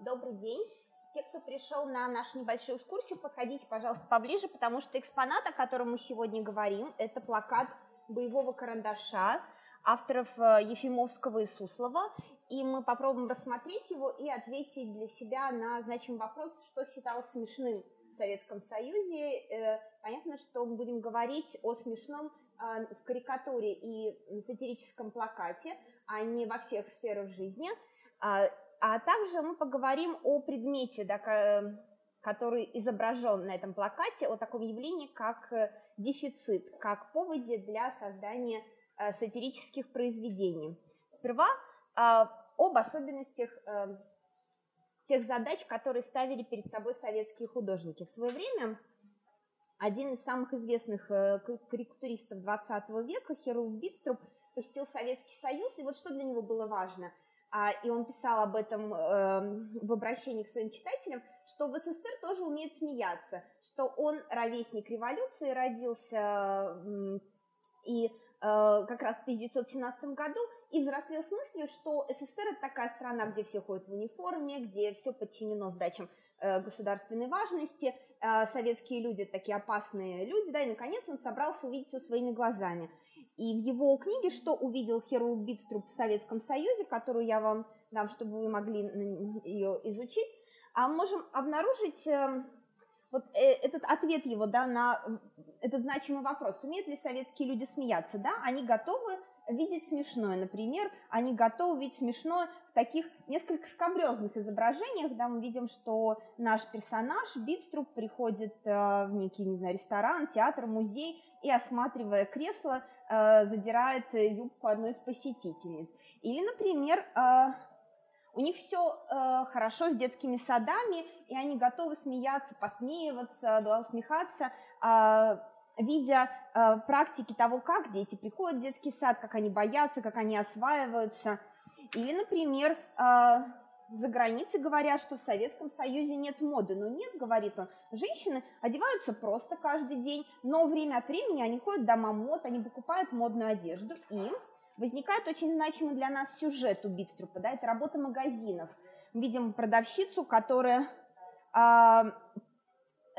Добрый день. Те, кто пришел на нашу небольшую экскурсию, подходите, пожалуйста, поближе, потому что экспонат, о котором мы сегодня говорим, это плакат боевого карандаша авторов э, Ефимовского и Суслова. И мы попробуем рассмотреть его и ответить для себя на значимый вопрос, что считалось смешным в Советском Союзе. Э, понятно, что мы будем говорить о смешном а, в карикатуре и сатирическом плакате, а не во всех сферах жизни. А, также мы поговорим о предмете, да, который изображен на этом плакате, о таком явлении, как э, дефицит, как поводе для создания э, сатирических произведений. Сперва а, об особенностях э, тех задач, которые ставили перед собой советские художники. В свое время один из самых известных карикатуристов 20 века, Херувим Битструп, посетил Советский Союз, и вот что для него было важно – и он писал об этом эм, в обращении к своим читателям, что в СССР тоже умеют смеяться, что он ровесник революции, родился и э, как раз в 1917 году и взрослел с мыслью, что СССР это такая страна, где все ходят в униформе, где все подчинено сдачам э, государственной важности, э, советские люди такие опасные люди, да, и наконец он собрался увидеть все своими глазами. И в его книге «Что увидел Херу Битструп в Советском Союзе», которую я вам дам, чтобы вы могли ее изучить, а можем обнаружить эм, вот э, этот ответ его да, на этот значимый вопрос. Умеют ли советские люди смеяться? Да, они готовы видеть смешное. Например, они готовы видеть смешное в таких несколько скобрезных изображениях. Да, мы видим, что наш персонаж Битструп приходит э, в некий, не знаю, ресторан, театр, музей, и, осматривая кресло, э, задирает юбку одной из посетительниц. Или, например, э, у них все э, хорошо с детскими садами, и они готовы смеяться, посмеиваться, да, усмехаться, видя практики того, как дети приходят в детский сад, как они боятся, как они осваиваются. Или, например, за границей говорят, что в Советском Союзе нет моды. Но нет, говорит он, женщины одеваются просто каждый день, но время от времени они ходят в дома мод, они покупают модную одежду. И возникает очень значимый для нас сюжет у Битструпа, да, это работа магазинов. Видим продавщицу, которая э,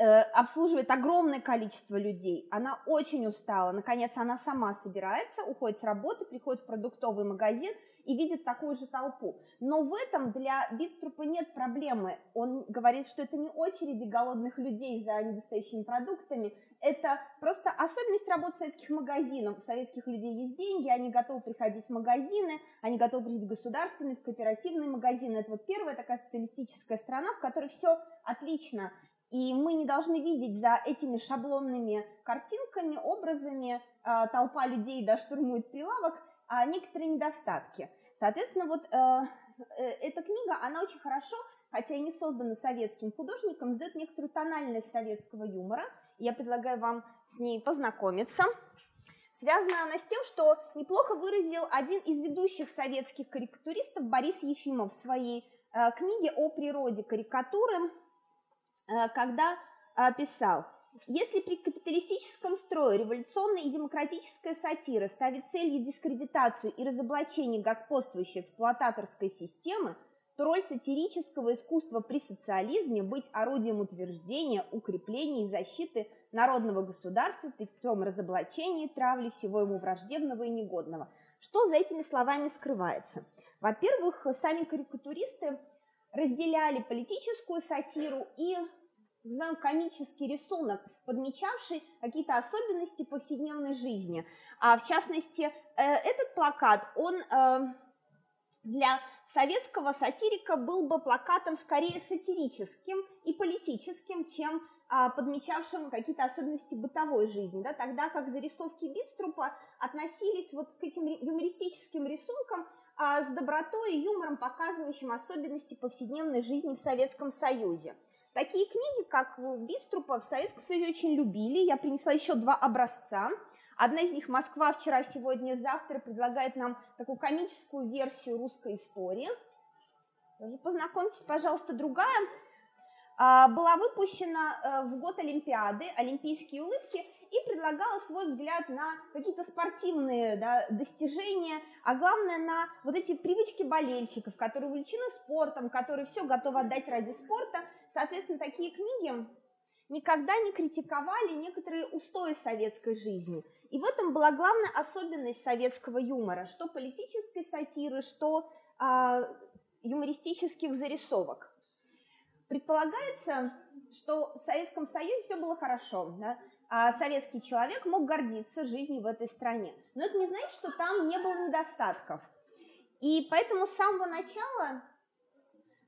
обслуживает огромное количество людей. Она очень устала. Наконец, она сама собирается, уходит с работы, приходит в продуктовый магазин – и видит такую же толпу. Но в этом для Битструпа нет проблемы. Он говорит, что это не очереди голодных людей за недостающими продуктами, это просто особенность работы советских магазинов. У советских людей есть деньги, они готовы приходить в магазины, они готовы приходить в государственные, в кооперативные магазины. Это вот первая такая социалистическая страна, в которой все отлично. И мы не должны видеть за этими шаблонными картинками, образами, э, толпа людей да, штурмует прилавок, а некоторые недостатки. Соответственно, вот э, э, эта книга, она очень хорошо, хотя и не создана советским художником, сдает некоторую тональность советского юмора. Я предлагаю вам с ней познакомиться. Связана она с тем, что неплохо выразил один из ведущих советских карикатуристов Борис Ефимов в своей э, книге о природе карикатуры, когда э, писал – если при капиталистическом строе революционная и демократическая сатира ставит целью дискредитацию и разоблачение господствующей эксплуататорской системы, то роль сатирического искусства при социализме быть орудием утверждения, укрепления и защиты народного государства при том разоблачении и травли всего ему враждебного и негодного. Что за этими словами скрывается? Во-первых, сами карикатуристы разделяли политическую сатиру и называем комический рисунок, подмечавший какие-то особенности повседневной жизни. А в частности, э, этот плакат, он э, для советского сатирика был бы плакатом скорее сатирическим и политическим, чем а, подмечавшим какие-то особенности бытовой жизни, да, тогда как зарисовки Битструпа относились вот к этим юмористическим рисункам с добротой и юмором, показывающим особенности повседневной жизни в Советском Союзе. Такие книги, как Биструпа, в Советском Союзе очень любили. Я принесла еще два образца. Одна из них «Москва вчера, сегодня, завтра» предлагает нам такую комическую версию русской истории. Познакомьтесь, пожалуйста, другая. А, была выпущена э, в год Олимпиады «Олимпийские улыбки», и предлагала свой взгляд на какие-то спортивные да, достижения, а главное на вот эти привычки болельщиков, которые увлечены спортом, которые все готовы отдать ради спорта. Соответственно, такие книги никогда не критиковали некоторые устои советской жизни. И в этом была главная особенность советского юмора, что политической сатиры, что а, юмористических зарисовок. Предполагается, что в Советском Союзе все было хорошо, да? А советский человек мог гордиться жизнью в этой стране. Но это не значит, что там не было недостатков. И поэтому с самого начала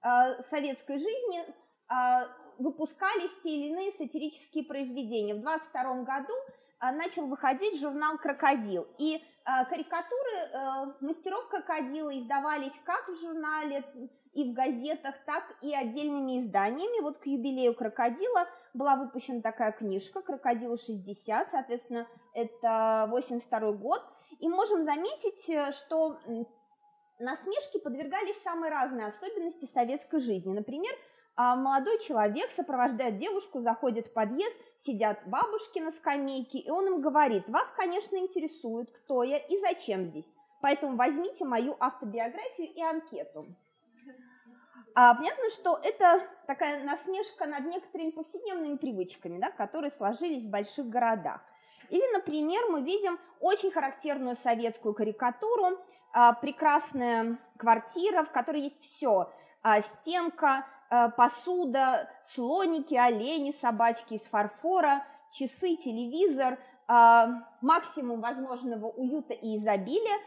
э, советской жизни э, выпускались те или иные сатирические произведения. В 22 году начал выходить журнал «Крокодил». И э, карикатуры э, мастеров крокодила издавались как в журнале и в газетах, так и отдельными изданиями. Вот к юбилею крокодила была выпущена такая книжка «Крокодилу 60», соответственно, это 82 год. И можем заметить, э, что насмешки подвергались самые разные особенности советской жизни. Например, молодой человек сопровождает девушку, заходит в подъезд, сидят бабушки на скамейке, и он им говорит, вас, конечно, интересует, кто я и зачем здесь, поэтому возьмите мою автобиографию и анкету. А, понятно, что это такая насмешка над некоторыми повседневными привычками, да, которые сложились в больших городах. Или, например, мы видим очень характерную советскую карикатуру, а, прекрасная квартира, в которой есть все, а, стенка, а, посуда, слоники, олени, собачки из фарфора, часы, телевизор, а, максимум возможного уюта и изобилия,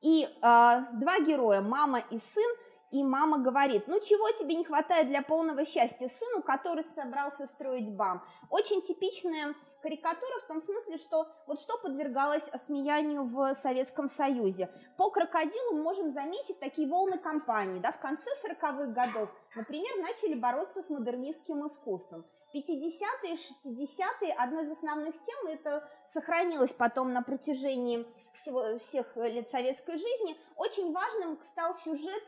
и а, два героя, мама и сын, и мама говорит, ну чего тебе не хватает для полного счастья сыну, который собрался строить БАМ. Очень типичная карикатура в том смысле, что вот что подвергалось осмеянию в Советском Союзе. По крокодилу можем заметить такие волны кампании. Да, в конце 40-х годов, например, начали бороться с модернистским искусством. 50-е, 60-е, одной из основных тем, это сохранилось потом на протяжении всего, всех лет советской жизни, очень важным стал сюжет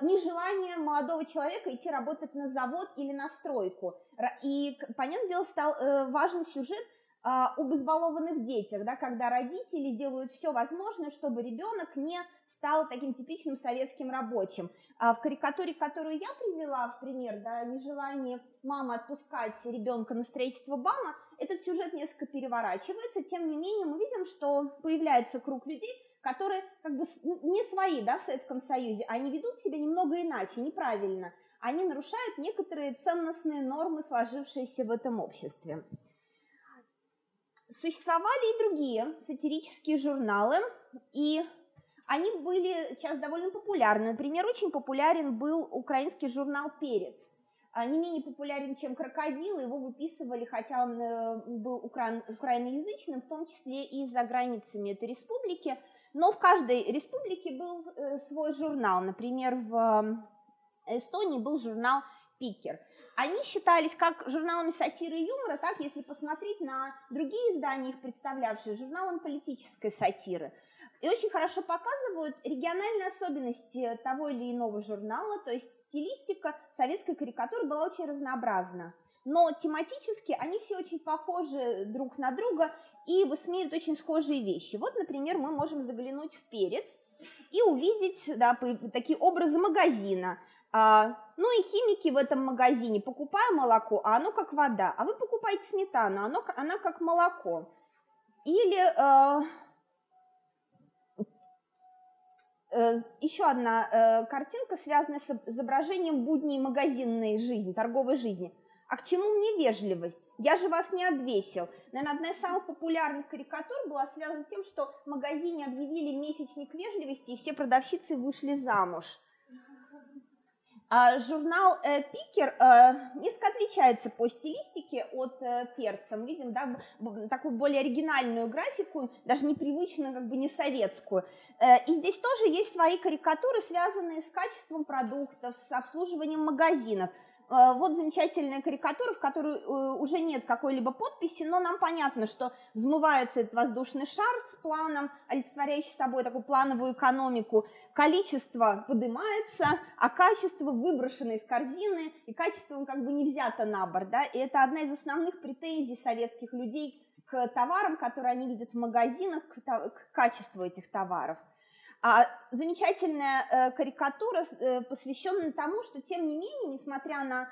нежелание молодого человека идти работать на завод или на стройку. И, понятное дело, стал э, важен сюжет а, об избалованных детях, да, когда родители делают все возможное, чтобы ребенок не стал таким типичным советским рабочим. А в карикатуре, которую я привела в пример, да, нежелание мамы отпускать ребенка на строительство БАМа, этот сюжет несколько переворачивается, тем не менее мы видим, что появляется круг людей, которые как бы не свои да, в Советском Союзе, они ведут себя немного иначе, неправильно. Они нарушают некоторые ценностные нормы, сложившиеся в этом обществе. Существовали и другие сатирические журналы, и они были сейчас довольно популярны. Например, очень популярен был украинский журнал «Перец», не менее популярен, чем «Крокодил», его выписывали, хотя он э, был укра... украиноязычным, в том числе и за границами этой республики, но в каждой республике был э, свой журнал. Например, в Эстонии был журнал «Пикер». Они считались как журналами сатиры и юмора, так, если посмотреть на другие издания, их представлявшие, журналом политической сатиры. И очень хорошо показывают региональные особенности того или иного журнала, то есть стилистика советской карикатуры была очень разнообразна. Но тематически они все очень похожи друг на друга и высмеивают очень схожие вещи. Вот, например, мы можем заглянуть в перец и увидеть да, такие образы магазина. А, ну и химики в этом магазине, покупая молоко, а оно как вода, а вы покупаете сметану, оно, она как молоко. Или э, еще одна э, картинка, связанная с изображением будней магазинной жизни, торговой жизни. А к чему мне вежливость? Я же вас не обвесил. Наверное, одна из самых популярных карикатур была связана с тем, что в магазине объявили месячник вежливости, и все продавщицы вышли замуж. А журнал э, Пикер э, несколько отличается по стилистике от э, перца. Мы видим да, такую более оригинальную графику, даже непривычную, как бы не советскую. И здесь тоже есть свои карикатуры, связанные с качеством продуктов, с обслуживанием магазинов. Э, вот замечательная карикатура, в которой э, уже нет какой-либо подписи, но нам понятно, что взмывается этот воздушный шар с планом, олицетворяющий собой такую плановую экономику. Количество поднимается, а качество выброшено из корзины, и качество как бы не взято на борт. Да? И это одна из основных претензий советских людей к товарам, которые они видят в магазинах, к, к качеству этих товаров. А замечательная э, карикатура, э, посвященная тому, что тем не менее, несмотря на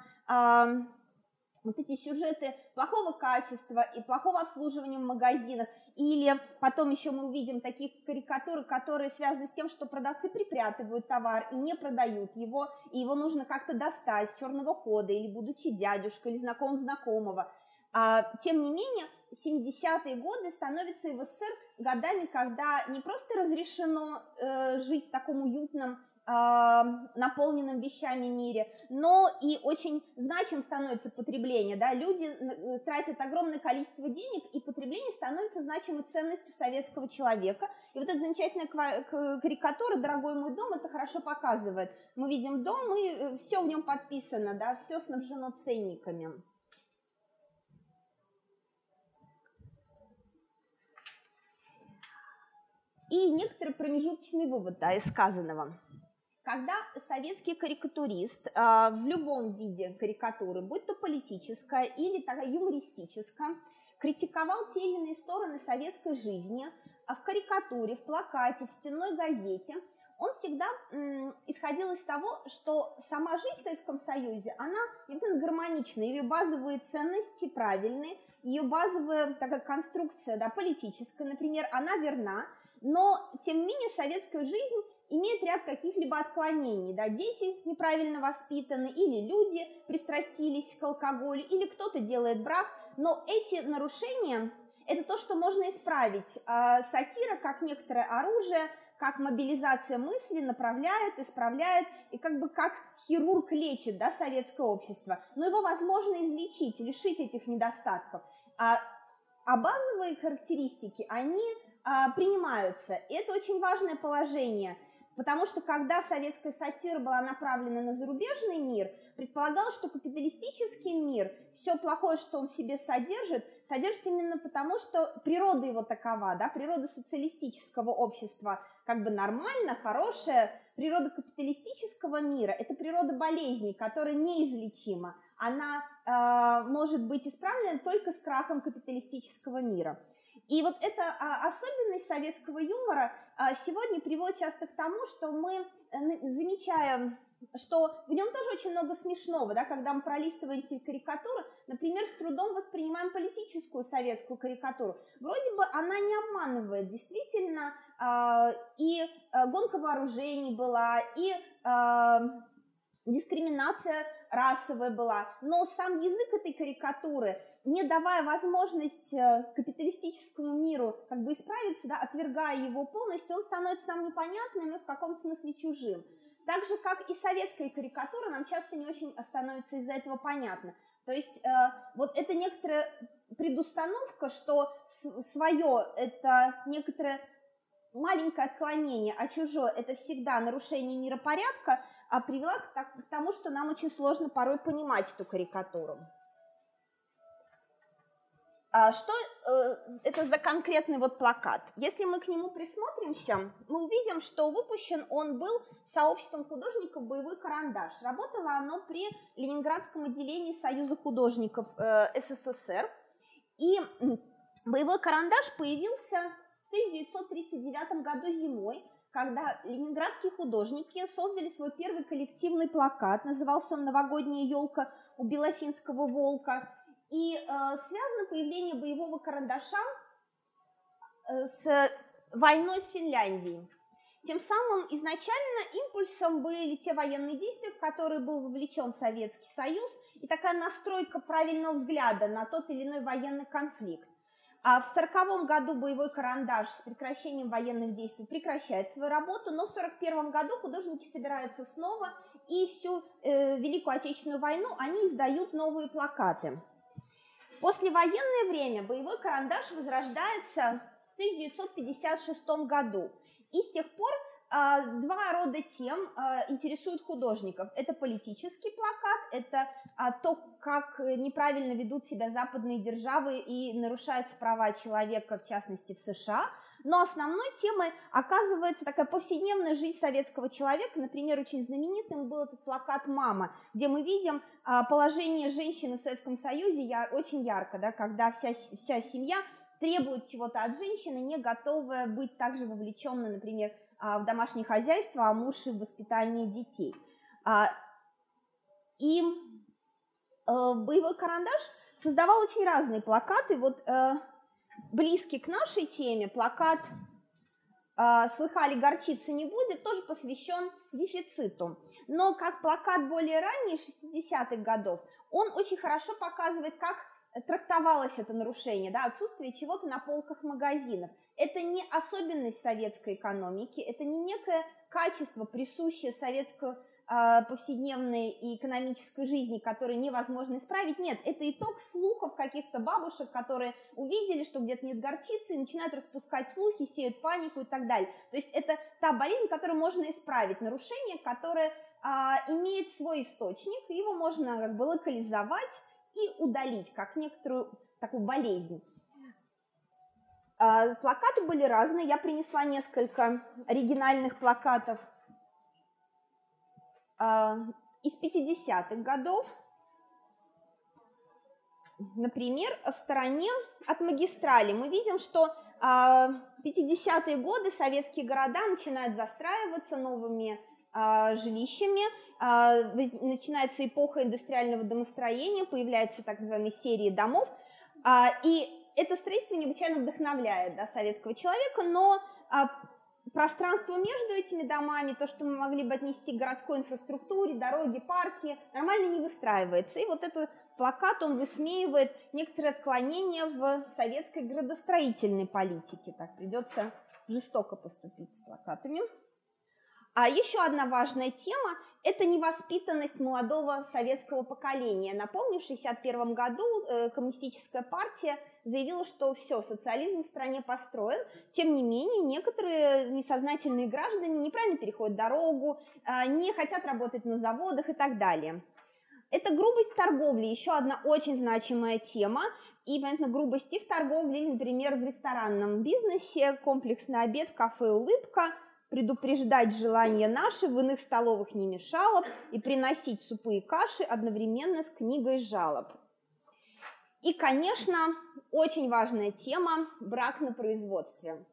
вот эти сюжеты плохого качества и плохого обслуживания в магазинах, или потом еще мы увидим такие карикатуры, которые связаны с тем, что продавцы припрятывают товар и не продают его, и его нужно как-то достать с черного хода, или будучи дядюшкой, или знакомым знакомого. А, тем не менее, 70-е годы становятся в СССР годами, когда не просто разрешено э, жить в таком уютном, э, наполненном вещами мире, но и очень значим становится потребление. Да? Люди э, тратят огромное количество денег, и потребление становится значимой ценностью советского человека. И вот эта замечательная карикатура «Дорогой мой дом» это хорошо показывает. Мы видим дом, и э, все в нем подписано, да? все снабжено ценниками. И некоторый промежуточный вывод да, из сказанного. Когда советский карикатурист э, в любом виде карикатуры, будь то политическая или такая юмористическая, критиковал те или иные стороны советской жизни, а в карикатуре, в плакате, в стенной газете, он всегда м, исходил из того, что сама жизнь в Советском Союзе, она именно гармонична, ее базовые ценности правильные, ее базовая такая конструкция да, политическая, например, она верна, но, тем не менее, советская жизнь имеет ряд каких-либо отклонений. Да? Дети неправильно воспитаны, или люди пристрастились к алкоголю, или кто-то делает брак. Но эти нарушения – это то, что можно исправить. А сатира, как некоторое оружие, как мобилизация мысли направляет, исправляет, и как бы как хирург лечит да, советское общество. Но его возможно излечить, лишить этих недостатков. А, а базовые характеристики, они а, принимаются. И это очень важное положение, потому что когда советская сатира была направлена на зарубежный мир, предполагалось, что капиталистический мир, все плохое, что он в себе содержит, содержит именно потому, что природа его такова, да, природа социалистического общества как бы нормально, хорошая, природа капиталистического мира – это природа болезней, которая неизлечима, она э, может быть исправлена только с крахом капиталистического мира. И вот эта а, особенность советского юмора а, сегодня приводит часто к тому, что мы э, замечаем, что в нем тоже очень много смешного, да, когда мы пролистываем эти карикатуры, например, с трудом воспринимаем политическую советскую карикатуру. Вроде бы она не обманывает, действительно, а, и гонка вооружений была, и дискриминация расовая была, но сам язык этой карикатуры, не давая возможность э, капиталистическому миру как бы исправиться, да, отвергая его полностью, он становится нам непонятным и в каком смысле чужим. Так же, как и советская карикатура, нам часто не очень становится из-за этого понятно. То есть э, вот это некоторая предустановка, что свое – это некоторое маленькое отклонение, а чужое – это всегда нарушение миропорядка – привела к, так, к тому, что нам очень сложно порой понимать эту карикатуру. А что э, это за конкретный вот плакат? Если мы к нему присмотримся, мы увидим, что выпущен он был сообществом художников «Боевой карандаш». Работало оно при Ленинградском отделении Союза художников э, СССР. И «Боевой карандаш» появился в 1939 году зимой когда ленинградские художники создали свой первый коллективный плакат, назывался он «Новогодняя елка у Белофинского волка», и э, связано появление боевого карандаша э, с войной с Финляндией. Тем самым изначально импульсом были те военные действия, в которые был вовлечен Советский Союз, и такая настройка правильного взгляда на тот или иной военный конфликт. А в 1940 году боевой карандаш с прекращением военных действий прекращает свою работу, но в 1941 году художники собираются снова, и всю э, Великую Отечественную войну они издают новые плакаты. Послевоенное время боевой карандаш возрождается в 1956 году, и с тех пор два рода тем а, интересуют художников. Это политический плакат, это а, то, как неправильно ведут себя западные державы и нарушаются права человека, в частности в США. Но основной темой оказывается такая повседневная жизнь советского человека. Например, очень знаменитым был этот плакат «Мама», где мы видим положение женщины в Советском Союзе очень ярко, да, когда вся, вся семья требует чего-то от женщины, не готовая быть также вовлеченной, например, в домашнее хозяйство, а муж в воспитание детей. И боевой карандаш создавал очень разные плакаты. Вот близкий к нашей теме плакат а, «Слыхали, горчицы не будет» тоже посвящен дефициту. Но как плакат более ранний, 60-х годов, он очень хорошо показывает, как трактовалось это нарушение, да, отсутствие чего-то на полках магазинов. Это не особенность советской экономики, это не некое качество, присущее советскому а, повседневной и экономической жизни, которые невозможно исправить. Нет, это итог слухов каких-то бабушек, которые увидели, что где-то нет горчицы, и начинают распускать слухи, сеют панику и так далее. То есть это та болезнь, которую можно исправить, нарушение, которое а, имеет свой источник, его можно как бы локализовать и удалить, как некоторую такую болезнь. А, плакаты были разные, я принесла несколько оригинальных плакатов – а, из 50-х годов, например, в стороне от магистрали мы видим, что 50-е а, годы советские города начинают застраиваться новыми жилищами, начинается эпоха индустриального домостроения, появляются так называемые серии домов, и это строительство необычайно вдохновляет да, советского человека, но пространство между этими домами, то, что мы могли бы отнести к городской инфраструктуре, дороги, парки, нормально не выстраивается. И вот этот плакат, он высмеивает некоторые отклонения в советской градостроительной политике. Так, придется жестоко поступить с плакатами. А еще одна важная тема – это невоспитанность молодого советского поколения. Напомню, в 1961 году э, коммунистическая партия заявила, что все, социализм в стране построен. Тем не менее, некоторые несознательные граждане неправильно переходят дорогу, э, не хотят работать на заводах и так далее. Это грубость торговли, еще одна очень значимая тема. И, понятно, грубости в торговле, например, в ресторанном бизнесе, комплексный обед кафе «Улыбка», предупреждать желание наши в иных столовых не мешало и приносить супы и каши одновременно с книгой жалоб. И, конечно, очень важная тема – брак на производстве.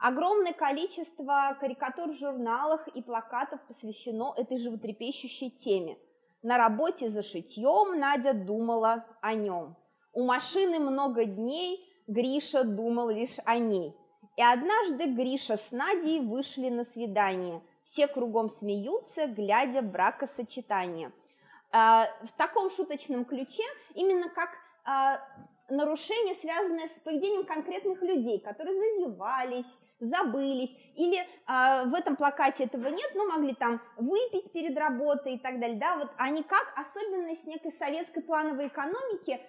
Огромное количество карикатур в журналах и плакатов посвящено этой животрепещущей теме. На работе за шитьем Надя думала о нем. У машины много дней Гриша думал лишь о ней – и однажды Гриша с Надей вышли на свидание. Все кругом смеются, глядя бракосочетание. А, в таком шуточном ключе, именно как а, нарушение, связанное с поведением конкретных людей, которые зазевались, забылись, или э, в этом плакате этого нет, но могли там выпить перед работой и так далее, да, вот они как особенность некой советской плановой экономики э,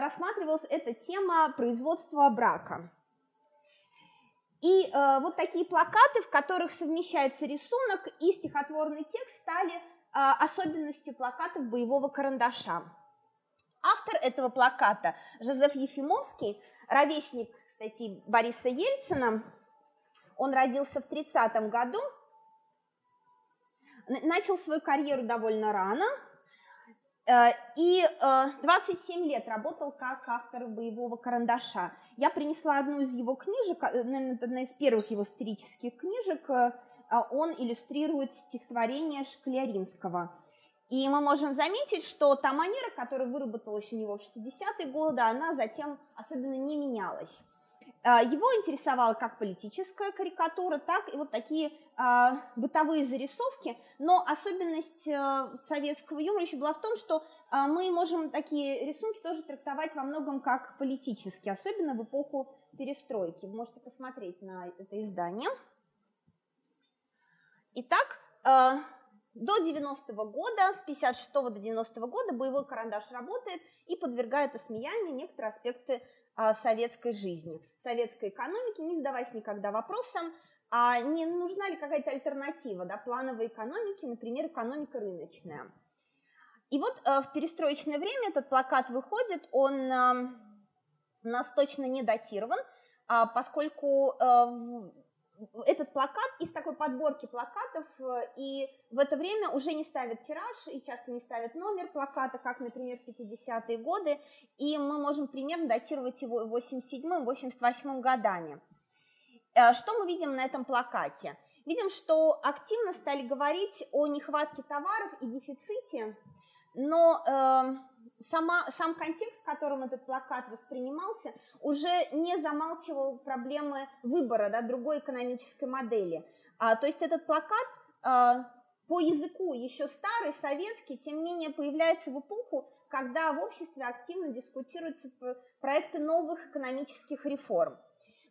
рассматривалась эта тема производства брака. И э, вот такие плакаты, в которых совмещается рисунок и стихотворный текст, стали э, особенностью плакатов боевого карандаша. Автор этого плаката Жозеф Ефимовский, ровесник, кстати, Бориса Ельцина, он родился в 30 году, начал свою карьеру довольно рано, и 27 э, лет работал как автор боевого карандаша. Я принесла одну из его книжек, э, наверное, одна из первых его сатирических книжек. Он иллюстрирует стихотворение Шкляринского. И мы можем заметить, что та манера, которая выработалась у него в 60-е годы, она затем особенно не менялась. А, его интересовала как политическая карикатура, так и вот такие а, бытовые зарисовки, но особенность а, советского юмора еще была в том, что а, мы можем такие рисунки тоже трактовать во многом как политические, особенно в эпоху перестройки. Вы можете посмотреть на это издание. Итак, а, до 90-го года, с 56 до 90 -го года боевой карандаш работает и подвергает осмеянию некоторые аспекты советской жизни, советской экономики, не задаваясь никогда вопросом, а не нужна ли какая-то альтернатива да, плановой экономике, например, экономика рыночная. И вот э, в перестроечное время этот плакат выходит, он э, у нас точно не датирован, э, поскольку э, этот плакат из такой подборки плакатов, э, и в это время уже не ставят тираж и часто не ставят номер плаката, как, например, в 50-е годы, и мы можем примерно датировать его 87-88 годами. Э, что мы видим на этом плакате? Видим, что активно стали говорить о нехватке товаров и дефиците, но э, сама, сам контекст, в котором этот плакат воспринимался, уже не замалчивал проблемы выбора да, другой экономической модели. А, то есть этот плакат а, по языку еще старый, советский, тем не менее появляется в эпоху, когда в обществе активно дискутируются проекты новых экономических реформ.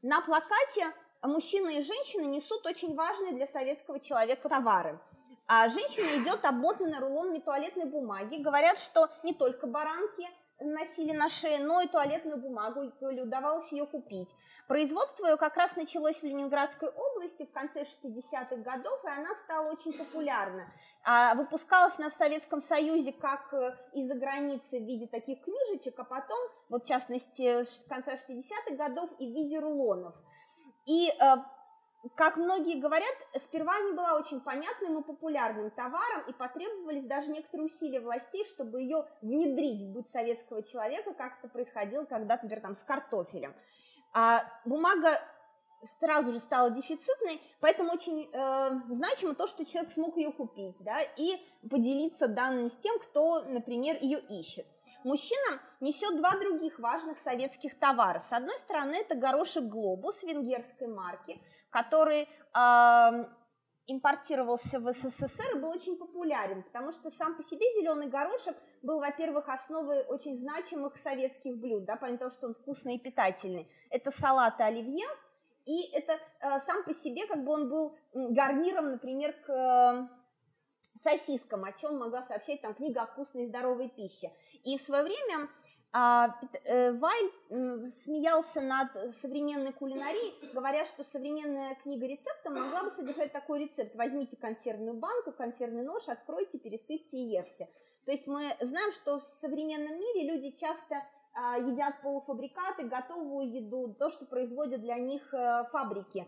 На плакате мужчины и женщины несут очень важные для советского человека товары – а женщина идет обмотанная рулонами туалетной бумаги. Говорят, что не только баранки носили на шее, но и туалетную бумагу, или удавалось ее купить. Производство ее как раз началось в Ленинградской области в конце 60-х годов, и она стала очень популярна. А выпускалась она в Советском Союзе как э, из-за границы в виде таких книжечек, а потом, вот в частности, в конце 60-х годов и в виде рулонов. И э, как многие говорят, сперва не была очень понятным и популярным товаром, и потребовались даже некоторые усилия властей, чтобы ее внедрить в быт советского человека, как это происходило когда-то, например, там, с картофелем. А бумага сразу же стала дефицитной, поэтому очень э, значимо то, что человек смог ее купить, да, и поделиться данными с тем, кто, например, ее ищет мужчина несет два других важных советских товара. С одной стороны, это горошек «Глобус» венгерской марки, который э, импортировался в СССР и был очень популярен, потому что сам по себе зеленый горошек был, во-первых, основой очень значимых советских блюд, да, помимо того, что он вкусный и питательный. Это салаты оливье, и это э, сам по себе, как бы он был гарниром, например, к э, сосискам, о чем могла сообщать там книга о вкусной и здоровой пище. И в свое время а, э, Вайль смеялся над современной кулинарией, говоря, что современная книга рецептов могла бы содержать такой рецепт. Возьмите консервную банку, консервный нож, откройте, пересыпьте и ешьте. То есть мы знаем, что в современном мире люди часто а, едят полуфабрикаты, готовую еду, то, что производят для них э, фабрики.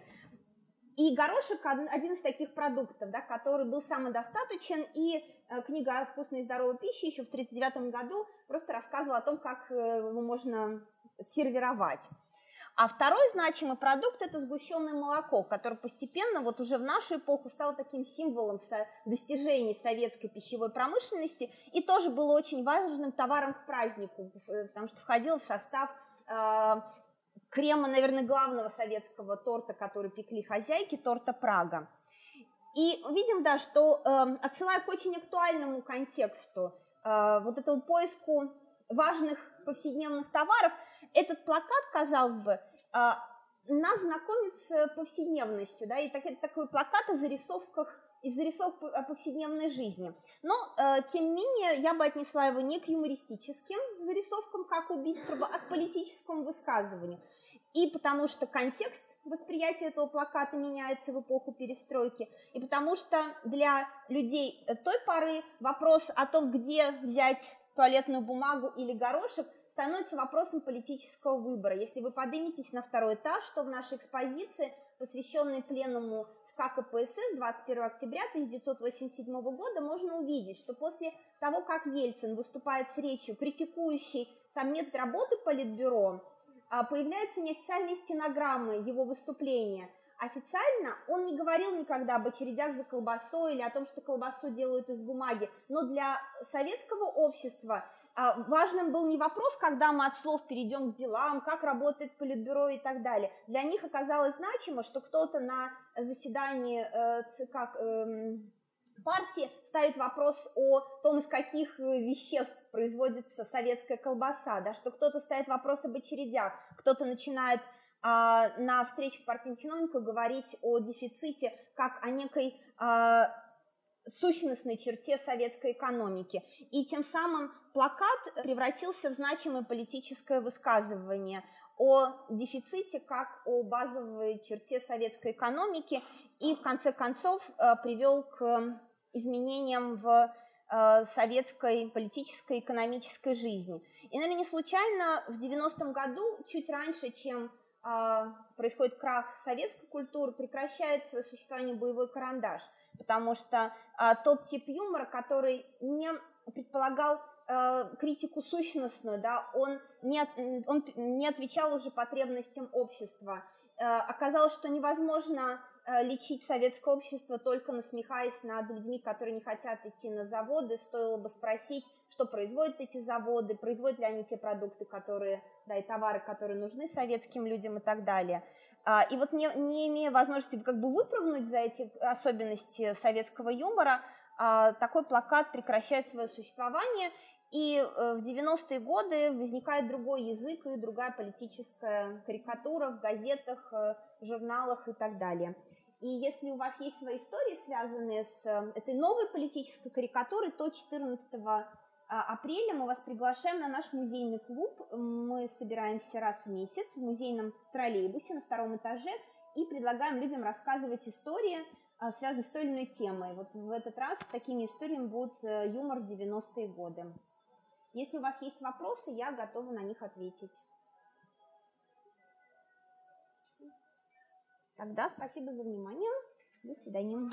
И горошек один из таких продуктов, да, который был самодостаточен, и э, книга о вкусной и здоровой пище еще в 1939 году просто рассказывала о том, как э, его можно сервировать. А второй значимый продукт – это сгущенное молоко, которое постепенно, вот уже в нашу эпоху, стало таким символом достижений советской пищевой промышленности и тоже было очень важным товаром к празднику, потому что входило в состав э, крема, наверное, главного советского торта, который пекли хозяйки, торта Прага. И видим, да, что э, отсылая к очень актуальному контексту, э, вот этому поиску важных повседневных товаров, этот плакат, казалось бы, э, нас знакомит с повседневностью, да, и так, это такой плакат о зарисовках из зарисовок повседневной жизни. Но, э, тем не менее, я бы отнесла его не к юмористическим зарисовкам, как убить труба, а к политическому высказыванию и потому что контекст восприятия этого плаката меняется в эпоху перестройки, и потому что для людей той поры вопрос о том, где взять туалетную бумагу или горошек, становится вопросом политического выбора. Если вы подниметесь на второй этаж, то в нашей экспозиции, посвященной пленному СКА КПСС 21 октября 1987 года, можно увидеть, что после того, как Ельцин выступает с речью, критикующей сам метод работы Политбюро, появляются неофициальные стенограммы его выступления. Официально он не говорил никогда об очередях за колбасой или о том, что колбасу делают из бумаги, но для советского общества а, важным был не вопрос, когда мы от слов перейдем к делам, как работает политбюро и так далее. Для них оказалось значимо, что кто-то на заседании э, ЦК партии ставит вопрос о том, из каких э, веществ производится советская колбаса, да, что кто-то ставит вопрос об очередях, кто-то начинает а, на встречах партийных чиновников говорить о дефиците как о некой а, сущностной черте советской экономики. И тем самым плакат превратился в значимое политическое высказывание о дефиците как о базовой черте советской экономики и в конце концов э, привел к изменениям в э, советской политической экономической жизни. И, наверное, не случайно в 90-м году, чуть раньше, чем а, происходит крах советской культуры, прекращает свое существование боевой карандаш, потому что а, тот тип юмора, который не предполагал а, критику сущностную, да, он не, он не отвечал уже потребностям общества. Оказалось, что невозможно лечить советское общество только насмехаясь над людьми, которые не хотят идти на заводы. Стоило бы спросить, что производят эти заводы, производят ли они те продукты, которые, да, и товары, которые нужны советским людям и так далее. А, и вот не, не имея возможности как бы выпрыгнуть за эти особенности советского юмора, а, такой плакат прекращает свое существование, и э, в 90-е годы возникает другой язык и другая политическая карикатура в газетах, э, журналах и так далее. И если у вас есть свои истории, связанные с э, этой новой политической карикатурой, то 14 а, апреля мы вас приглашаем на наш музейный клуб. Мы собираемся раз в месяц в музейном троллейбусе на втором этаже и предлагаем людям рассказывать истории, а, связанные с той или иной темой. Вот в этот раз такими историями будет э, юмор в 90-е годы. Если у вас есть вопросы, я готова на них ответить. Тогда спасибо за внимание. До свидания.